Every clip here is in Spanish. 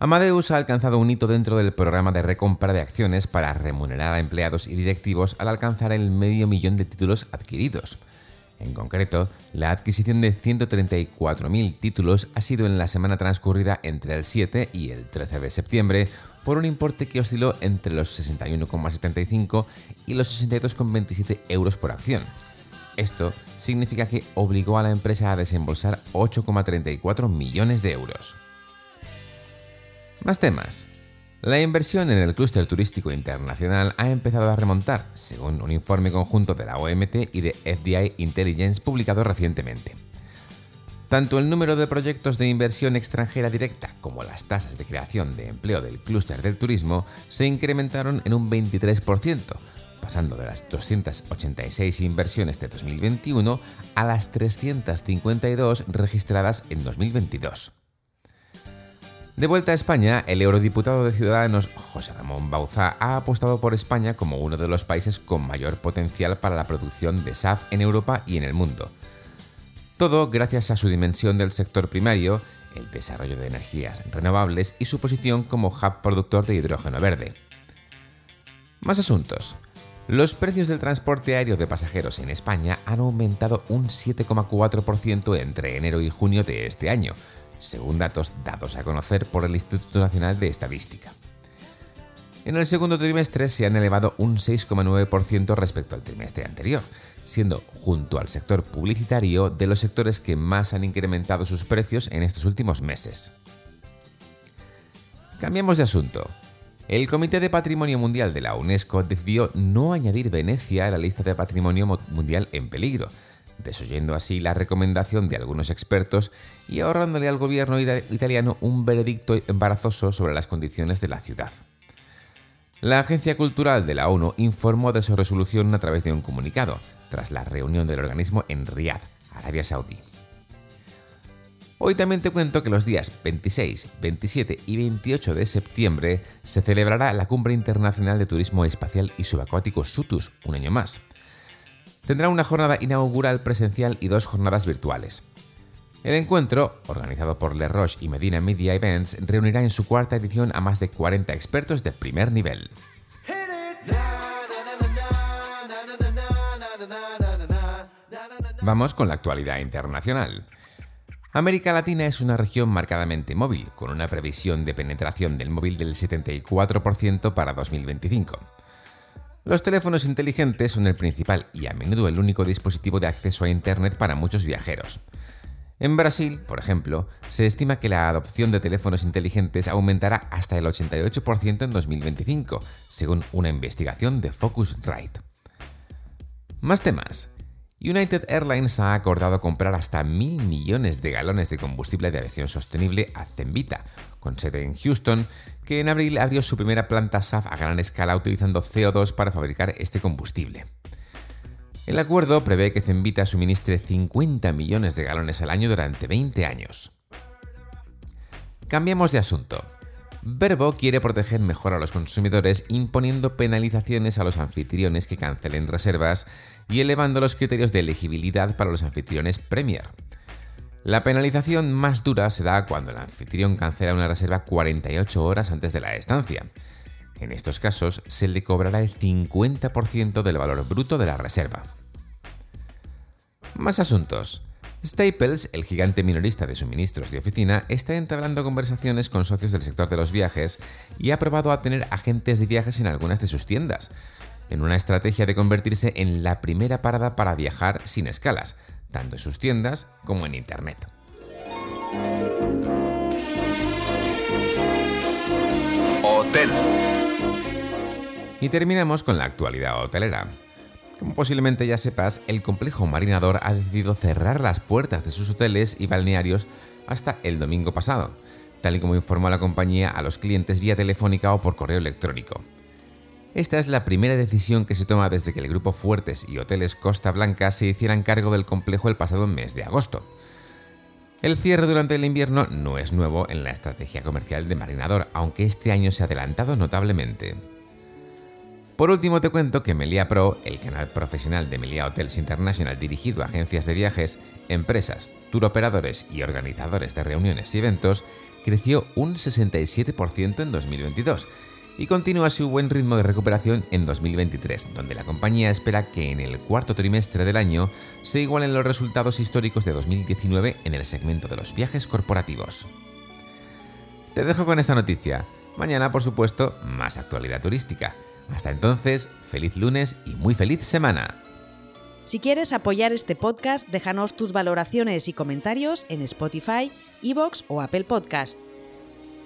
Amadeus ha alcanzado un hito dentro del programa de recompra de acciones para remunerar a empleados y directivos al alcanzar el medio millón de títulos adquiridos. En concreto, la adquisición de 134.000 títulos ha sido en la semana transcurrida entre el 7 y el 13 de septiembre por un importe que osciló entre los 61,75 y los 62,27 euros por acción. Esto significa que obligó a la empresa a desembolsar 8,34 millones de euros. Más temas. La inversión en el clúster turístico internacional ha empezado a remontar, según un informe conjunto de la OMT y de FDI Intelligence publicado recientemente. Tanto el número de proyectos de inversión extranjera directa como las tasas de creación de empleo del clúster del turismo se incrementaron en un 23%, pasando de las 286 inversiones de 2021 a las 352 registradas en 2022. De vuelta a España, el eurodiputado de Ciudadanos José Ramón Bauza ha apostado por España como uno de los países con mayor potencial para la producción de SAF en Europa y en el mundo. Todo gracias a su dimensión del sector primario, el desarrollo de energías renovables y su posición como hub productor de hidrógeno verde. Más asuntos. Los precios del transporte aéreo de pasajeros en España han aumentado un 7,4% entre enero y junio de este año, según datos dados a conocer por el Instituto Nacional de Estadística. En el segundo trimestre se han elevado un 6,9% respecto al trimestre anterior, siendo junto al sector publicitario de los sectores que más han incrementado sus precios en estos últimos meses. Cambiamos de asunto. El Comité de Patrimonio Mundial de la UNESCO decidió no añadir Venecia a la lista de Patrimonio Mundial en peligro, desoyendo así la recomendación de algunos expertos y ahorrándole al gobierno italiano un veredicto embarazoso sobre las condiciones de la ciudad. La Agencia Cultural de la ONU informó de su resolución a través de un comunicado, tras la reunión del organismo en Riyadh, Arabia Saudí. Hoy también te cuento que los días 26, 27 y 28 de septiembre se celebrará la Cumbre Internacional de Turismo Espacial y Subacuático SUTUS, un año más tendrá una jornada inaugural presencial y dos jornadas virtuales. El encuentro, organizado por Le Roche y Medina Media Events, reunirá en su cuarta edición a más de 40 expertos de primer nivel. Vamos con la actualidad internacional. América Latina es una región marcadamente móvil, con una previsión de penetración del móvil del 74% para 2025. Los teléfonos inteligentes son el principal y a menudo el único dispositivo de acceso a Internet para muchos viajeros. En Brasil, por ejemplo, se estima que la adopción de teléfonos inteligentes aumentará hasta el 88% en 2025, según una investigación de Focusrite. Más temas. United Airlines ha acordado comprar hasta mil millones de galones de combustible de aviación sostenible a Zenvita, con sede en Houston, que en abril abrió su primera planta SAF a gran escala utilizando CO2 para fabricar este combustible. El acuerdo prevé que Zenvita suministre 50 millones de galones al año durante 20 años. Cambiamos de asunto. Verbo quiere proteger mejor a los consumidores imponiendo penalizaciones a los anfitriones que cancelen reservas y elevando los criterios de elegibilidad para los anfitriones Premier. La penalización más dura se da cuando el anfitrión cancela una reserva 48 horas antes de la estancia. En estos casos se le cobrará el 50% del valor bruto de la reserva. Más asuntos. Staples, el gigante minorista de suministros de oficina, está entablando conversaciones con socios del sector de los viajes y ha probado a tener agentes de viajes en algunas de sus tiendas, en una estrategia de convertirse en la primera parada para viajar sin escalas, tanto en sus tiendas como en Internet. Hotel. Y terminamos con la actualidad hotelera. Como posiblemente ya sepas, el complejo marinador ha decidido cerrar las puertas de sus hoteles y balnearios hasta el domingo pasado, tal y como informó la compañía a los clientes vía telefónica o por correo electrónico. Esta es la primera decisión que se toma desde que el grupo Fuertes y Hoteles Costa Blanca se hicieran cargo del complejo el pasado mes de agosto. El cierre durante el invierno no es nuevo en la estrategia comercial de Marinador, aunque este año se ha adelantado notablemente. Por último te cuento que Melia Pro, el canal profesional de Melia Hotels International dirigido a agencias de viajes, empresas, turoperadores y organizadores de reuniones y eventos, creció un 67% en 2022 y continúa su buen ritmo de recuperación en 2023, donde la compañía espera que en el cuarto trimestre del año se igualen los resultados históricos de 2019 en el segmento de los viajes corporativos. Te dejo con esta noticia. Mañana, por supuesto, más actualidad turística. Hasta entonces, feliz lunes y muy feliz semana. Si quieres apoyar este podcast, déjanos tus valoraciones y comentarios en Spotify, Evox o Apple Podcast.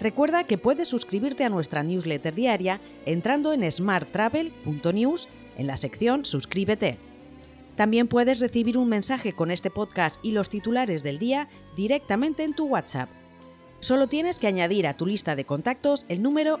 Recuerda que puedes suscribirte a nuestra newsletter diaria entrando en smarttravel.news en la sección Suscríbete. También puedes recibir un mensaje con este podcast y los titulares del día directamente en tu WhatsApp. Solo tienes que añadir a tu lista de contactos el número